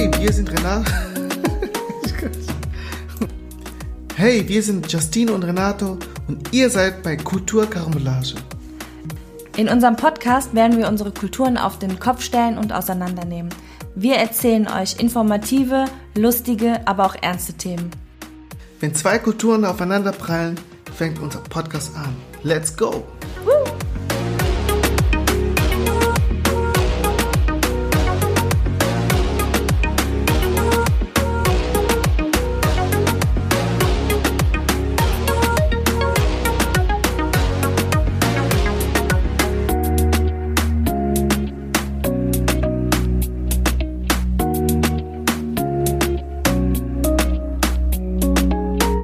Hey, wir sind Renato. hey, wir sind Justine und Renato und ihr seid bei Kultur Karambolage. In unserem Podcast werden wir unsere Kulturen auf den Kopf stellen und auseinandernehmen. Wir erzählen euch informative, lustige, aber auch ernste Themen. Wenn zwei Kulturen aufeinander prallen, fängt unser Podcast an. Let's go! Woo!